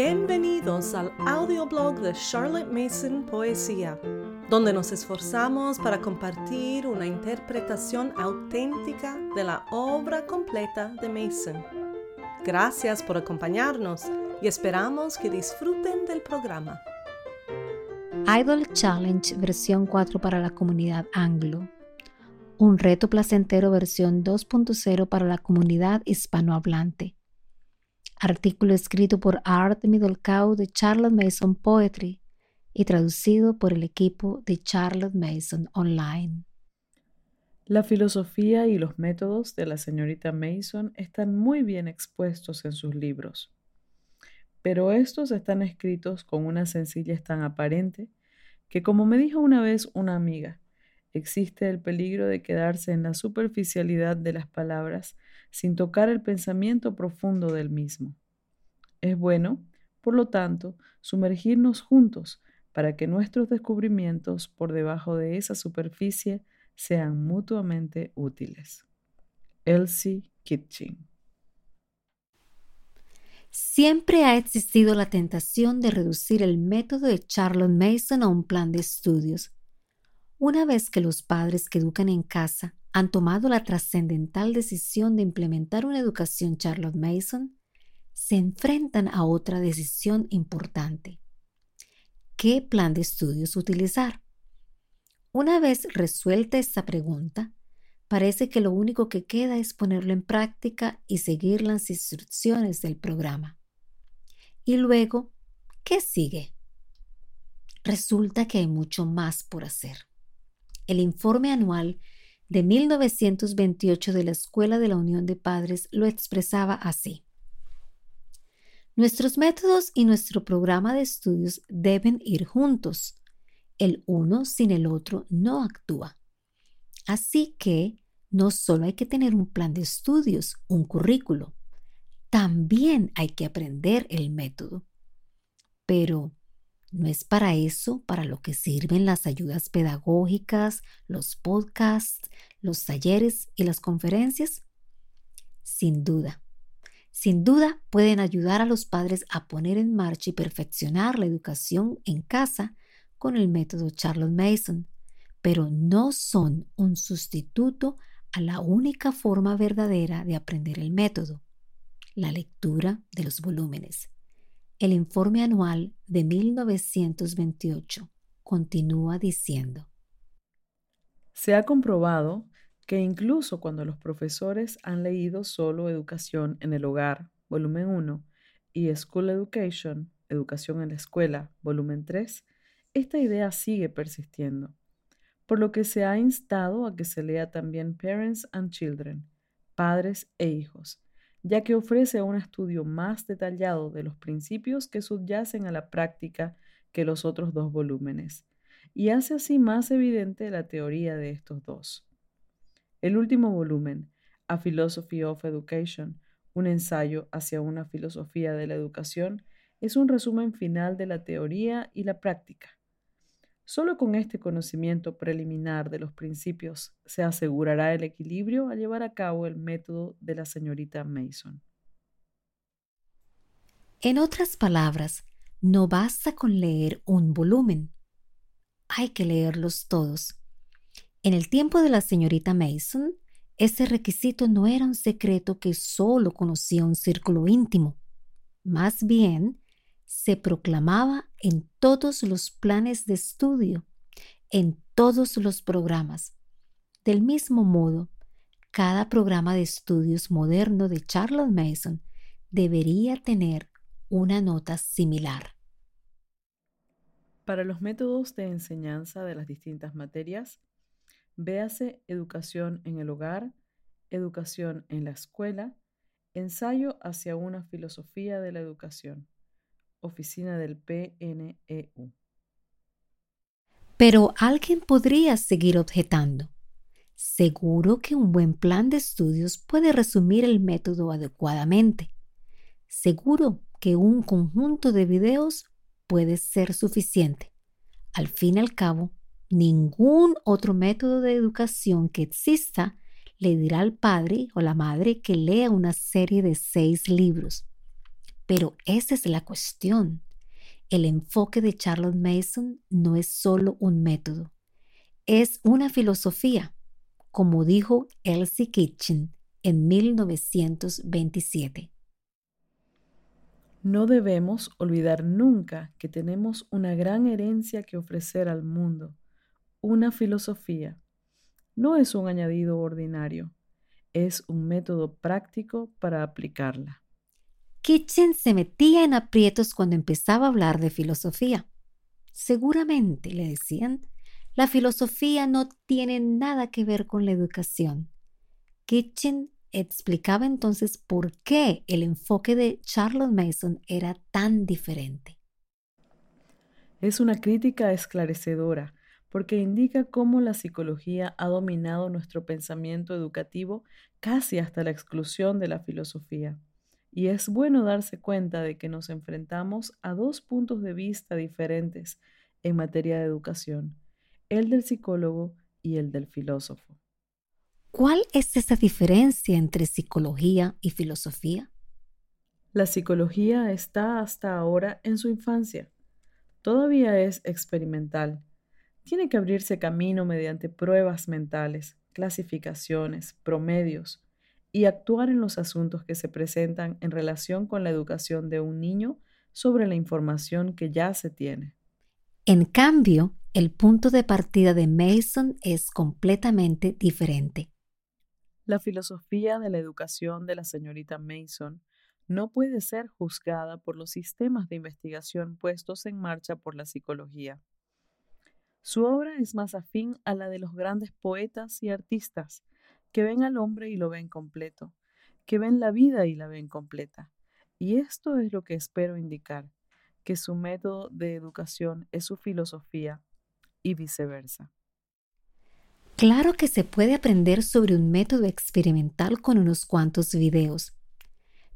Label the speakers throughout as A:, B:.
A: Bienvenidos al audioblog de Charlotte Mason Poesía, donde nos esforzamos para compartir una interpretación auténtica de la obra completa de Mason. Gracias por acompañarnos y esperamos que disfruten del programa.
B: Idol Challenge versión 4 para la comunidad anglo. Un reto placentero versión 2.0 para la comunidad hispanohablante artículo escrito por Art Middlecow de Charlotte Mason Poetry y traducido por el equipo de Charlotte Mason Online.
C: La filosofía y los métodos de la señorita Mason están muy bien expuestos en sus libros, pero estos están escritos con una sencillez tan aparente que, como me dijo una vez una amiga, existe el peligro de quedarse en la superficialidad de las palabras sin tocar el pensamiento profundo del mismo. Es bueno, por lo tanto, sumergirnos juntos para que nuestros descubrimientos por debajo de esa superficie sean mutuamente útiles. Elsie Kitching
B: Siempre ha existido la tentación de reducir el método de Charlotte Mason a un plan de estudios. Una vez que los padres que educan en casa han tomado la trascendental decisión de implementar una educación Charlotte Mason, se enfrentan a otra decisión importante. ¿Qué plan de estudios utilizar? Una vez resuelta esta pregunta, parece que lo único que queda es ponerlo en práctica y seguir las instrucciones del programa. Y luego, ¿qué sigue? Resulta que hay mucho más por hacer. El informe anual de 1928 de la Escuela de la Unión de Padres lo expresaba así. Nuestros métodos y nuestro programa de estudios deben ir juntos. El uno sin el otro no actúa. Así que no solo hay que tener un plan de estudios, un currículo, también hay que aprender el método. Pero, ¿no es para eso para lo que sirven las ayudas pedagógicas, los podcasts, los talleres y las conferencias? Sin duda. Sin duda pueden ayudar a los padres a poner en marcha y perfeccionar la educación en casa con el método Charlotte Mason, pero no son un sustituto a la única forma verdadera de aprender el método, la lectura de los volúmenes. El informe anual de 1928 continúa diciendo.
C: Se ha comprobado que incluso cuando los profesores han leído solo Educación en el Hogar, volumen 1, y School Education, Educación en la Escuela, volumen 3, esta idea sigue persistiendo, por lo que se ha instado a que se lea también Parents and Children, Padres e Hijos, ya que ofrece un estudio más detallado de los principios que subyacen a la práctica que los otros dos volúmenes, y hace así más evidente la teoría de estos dos. El último volumen, A Philosophy of Education, un ensayo hacia una filosofía de la educación, es un resumen final de la teoría y la práctica. Solo con este conocimiento preliminar de los principios se asegurará el equilibrio al llevar a cabo el método de la señorita Mason.
B: En otras palabras, no basta con leer un volumen. Hay que leerlos todos en el tiempo de la señorita Mason, ese requisito no era un secreto que solo conocía un círculo íntimo. Más bien, se proclamaba en todos los planes de estudio, en todos los programas. Del mismo modo, cada programa de estudios moderno de Charlotte Mason debería tener una nota similar.
C: Para los métodos de enseñanza de las distintas materias, Véase educación en el hogar, educación en la escuela, ensayo hacia una filosofía de la educación. Oficina del PNEU.
B: Pero alguien podría seguir objetando. Seguro que un buen plan de estudios puede resumir el método adecuadamente. Seguro que un conjunto de videos puede ser suficiente. Al fin y al cabo, Ningún otro método de educación que exista le dirá al padre o la madre que lea una serie de seis libros. Pero esa es la cuestión. El enfoque de Charlotte Mason no es solo un método, es una filosofía, como dijo Elsie Kitchen en 1927.
C: No debemos olvidar nunca que tenemos una gran herencia que ofrecer al mundo, una filosofía. No es un añadido ordinario, es un método práctico para aplicarla.
B: Kitchen se metía en aprietos cuando empezaba a hablar de filosofía. Seguramente, le decían, la filosofía no tiene nada que ver con la educación. Kitchen explicaba entonces por qué el enfoque de Charlotte Mason era tan diferente.
C: Es una crítica esclarecedora porque indica cómo la psicología ha dominado nuestro pensamiento educativo casi hasta la exclusión de la filosofía. Y es bueno darse cuenta de que nos enfrentamos a dos puntos de vista diferentes en materia de educación, el del psicólogo y el del filósofo.
B: ¿Cuál es esa diferencia entre psicología y filosofía?
C: La psicología está hasta ahora en su infancia. Todavía es experimental. Tiene que abrirse camino mediante pruebas mentales, clasificaciones, promedios, y actuar en los asuntos que se presentan en relación con la educación de un niño sobre la información que ya se tiene.
B: En cambio, el punto de partida de Mason es completamente diferente.
C: La filosofía de la educación de la señorita Mason no puede ser juzgada por los sistemas de investigación puestos en marcha por la psicología. Su obra es más afín a la de los grandes poetas y artistas, que ven al hombre y lo ven completo, que ven la vida y la ven completa. Y esto es lo que espero indicar, que su método de educación es su filosofía y viceversa.
B: Claro que se puede aprender sobre un método experimental con unos cuantos videos,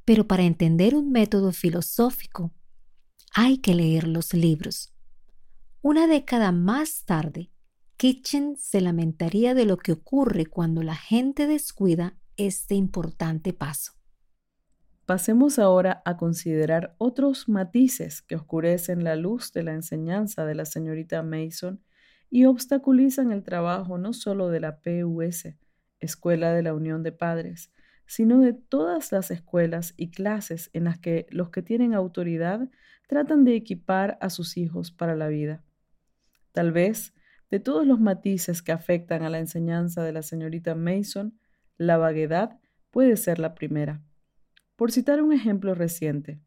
B: pero para entender un método filosófico hay que leer los libros. Una década más tarde, Kitchen se lamentaría de lo que ocurre cuando la gente descuida este importante paso.
C: Pasemos ahora a considerar otros matices que oscurecen la luz de la enseñanza de la señorita Mason y obstaculizan el trabajo no solo de la PUS, Escuela de la Unión de Padres, sino de todas las escuelas y clases en las que los que tienen autoridad tratan de equipar a sus hijos para la vida. Tal vez de todos los matices que afectan a la enseñanza de la señorita Mason, la vaguedad puede ser la primera. Por citar un ejemplo reciente,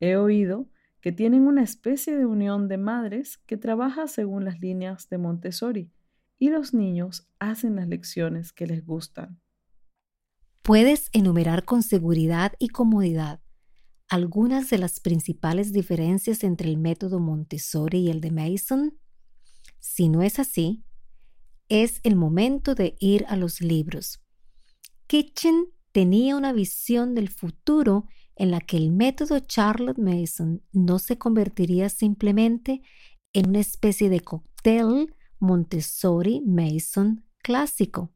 C: he oído que tienen una especie de unión de madres que trabaja según las líneas de Montessori y los niños hacen las lecciones que les gustan.
B: Puedes enumerar con seguridad y comodidad algunas de las principales diferencias entre el método Montessori y el de Mason? Si no es así, es el momento de ir a los libros. Kitchen tenía una visión del futuro en la que el método Charlotte Mason no se convertiría simplemente en una especie de cóctel Montessori Mason clásico.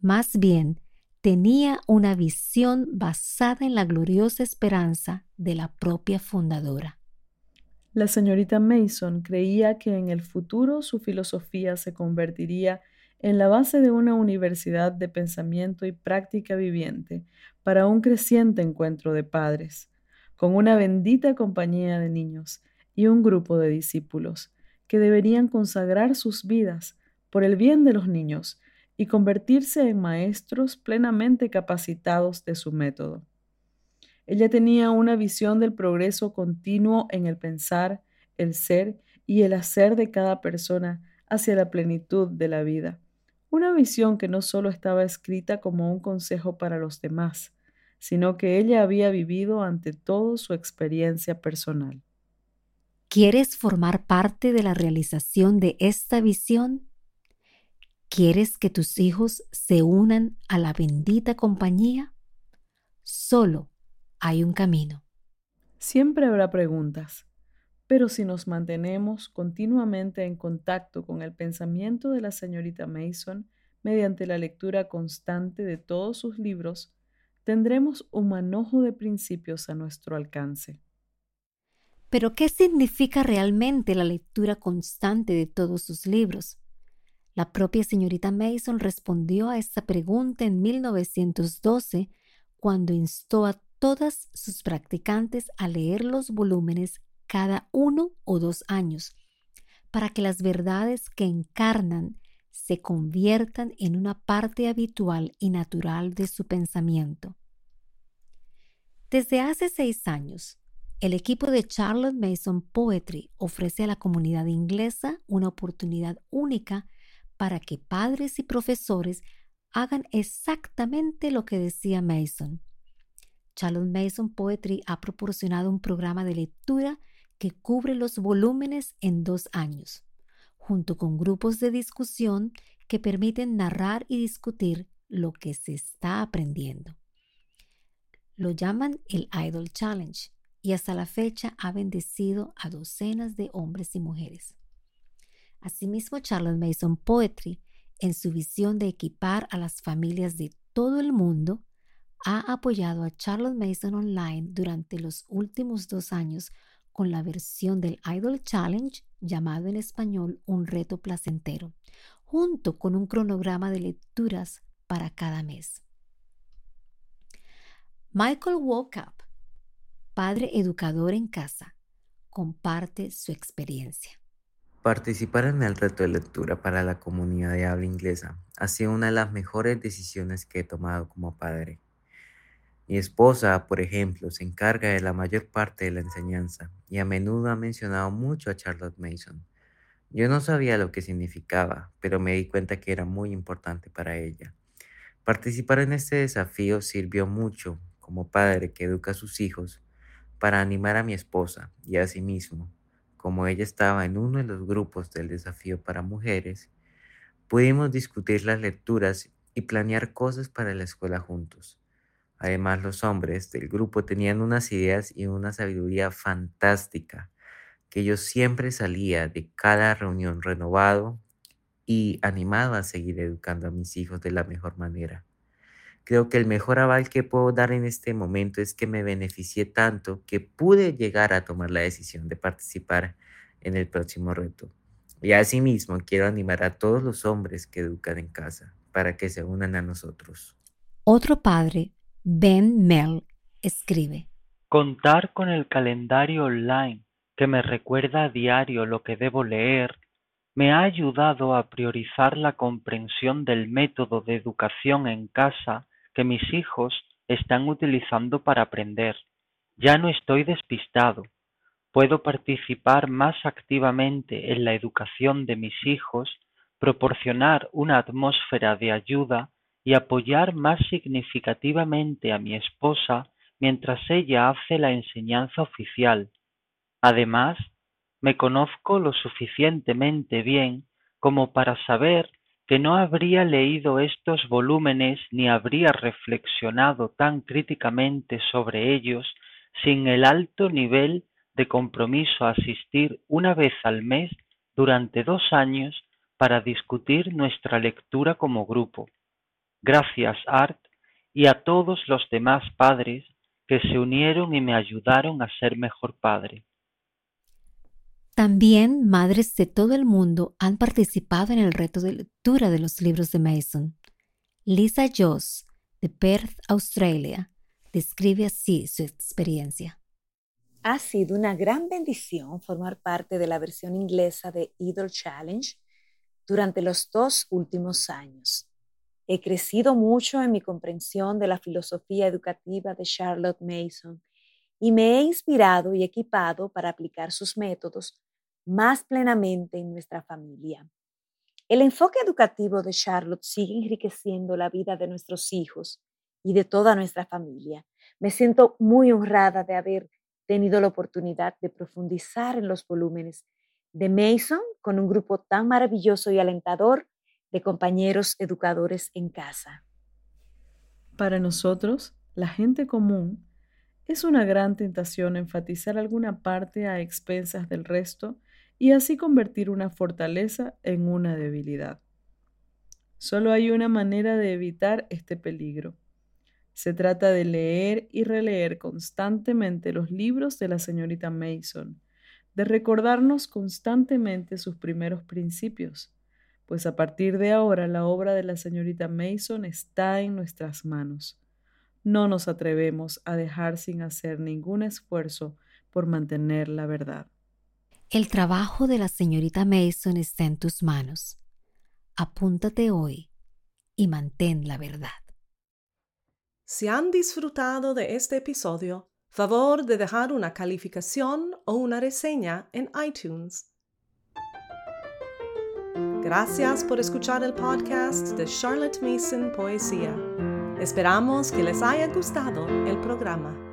B: Más bien, tenía una visión basada en la gloriosa esperanza de la propia fundadora.
C: La señorita Mason creía que en el futuro su filosofía se convertiría en la base de una universidad de pensamiento y práctica viviente para un creciente encuentro de padres, con una bendita compañía de niños y un grupo de discípulos que deberían consagrar sus vidas por el bien de los niños y convertirse en maestros plenamente capacitados de su método. Ella tenía una visión del progreso continuo en el pensar, el ser y el hacer de cada persona hacia la plenitud de la vida. Una visión que no solo estaba escrita como un consejo para los demás, sino que ella había vivido ante todo su experiencia personal.
B: ¿Quieres formar parte de la realización de esta visión? ¿Quieres que tus hijos se unan a la bendita compañía? Solo hay un camino.
C: Siempre habrá preguntas, pero si nos mantenemos continuamente en contacto con el pensamiento de la señorita Mason mediante la lectura constante de todos sus libros, tendremos un manojo de principios a nuestro alcance.
B: Pero, ¿qué significa realmente la lectura constante de todos sus libros? La propia señorita Mason respondió a esta pregunta en 1912 cuando instó a todas sus practicantes a leer los volúmenes cada uno o dos años, para que las verdades que encarnan se conviertan en una parte habitual y natural de su pensamiento. Desde hace seis años, el equipo de Charlotte Mason Poetry ofrece a la comunidad inglesa una oportunidad única para que padres y profesores hagan exactamente lo que decía Mason. Charlotte Mason Poetry ha proporcionado un programa de lectura que cubre los volúmenes en dos años, junto con grupos de discusión que permiten narrar y discutir lo que se está aprendiendo. Lo llaman el Idol Challenge y hasta la fecha ha bendecido a docenas de hombres y mujeres. Asimismo, Charlotte Mason Poetry, en su visión de equipar a las familias de todo el mundo, ha apoyado a Charlotte Mason Online durante los últimos dos años con la versión del Idol Challenge, llamado en español Un reto placentero, junto con un cronograma de lecturas para cada mes. Michael Walkup, padre educador en casa, comparte su experiencia.
D: Participar en el reto de lectura para la comunidad de habla inglesa ha sido una de las mejores decisiones que he tomado como padre. Mi esposa, por ejemplo, se encarga de la mayor parte de la enseñanza y a menudo ha mencionado mucho a Charlotte Mason. Yo no sabía lo que significaba, pero me di cuenta que era muy importante para ella. Participar en este desafío sirvió mucho como padre que educa a sus hijos, para animar a mi esposa y a sí mismo, como ella estaba en uno de los grupos del desafío para mujeres, pudimos discutir las lecturas y planear cosas para la escuela juntos. Además, los hombres del grupo tenían unas ideas y una sabiduría fantástica, que yo siempre salía de cada reunión renovado y animado a seguir educando a mis hijos de la mejor manera. Creo que el mejor aval que puedo dar en este momento es que me beneficié tanto que pude llegar a tomar la decisión de participar en el próximo reto. Y asimismo quiero animar a todos los hombres que educan en casa para que se unan a nosotros.
B: Otro padre, Ben Mel, escribe.
E: Contar con el calendario online que me recuerda a diario lo que debo leer me ha ayudado a priorizar la comprensión del método de educación en casa que mis hijos están utilizando para aprender. Ya no estoy despistado. Puedo participar más activamente en la educación de mis hijos, proporcionar una atmósfera de ayuda y apoyar más significativamente a mi esposa mientras ella hace la enseñanza oficial. Además, me conozco lo suficientemente bien como para saber que no habría leído estos volúmenes ni habría reflexionado tan críticamente sobre ellos sin el alto nivel de compromiso a asistir una vez al mes durante dos años para discutir nuestra lectura como grupo. Gracias, Art, y a todos los demás padres que se unieron y me ayudaron a ser mejor padre.
B: También madres de todo el mundo han participado en el reto de lectura de los libros de Mason. Lisa Joss, de Perth, Australia, describe así su experiencia.
F: Ha sido una gran bendición formar parte de la versión inglesa de Idol Challenge durante los dos últimos años. He crecido mucho en mi comprensión de la filosofía educativa de Charlotte Mason y me he inspirado y equipado para aplicar sus métodos más plenamente en nuestra familia. El enfoque educativo de Charlotte sigue enriqueciendo la vida de nuestros hijos y de toda nuestra familia. Me siento muy honrada de haber tenido la oportunidad de profundizar en los volúmenes de Mason con un grupo tan maravilloso y alentador de compañeros educadores en casa.
C: Para nosotros, la gente común, es una gran tentación enfatizar alguna parte a expensas del resto y así convertir una fortaleza en una debilidad. Solo hay una manera de evitar este peligro. Se trata de leer y releer constantemente los libros de la señorita Mason, de recordarnos constantemente sus primeros principios, pues a partir de ahora la obra de la señorita Mason está en nuestras manos. No nos atrevemos a dejar sin hacer ningún esfuerzo por mantener la verdad.
B: El trabajo de la señorita Mason está en tus manos. Apúntate hoy y mantén la verdad.
A: Si han disfrutado de este episodio, favor de dejar una calificación o una reseña en iTunes. Gracias por escuchar el podcast de Charlotte Mason Poesía. Esperamos que les haya gustado el programa.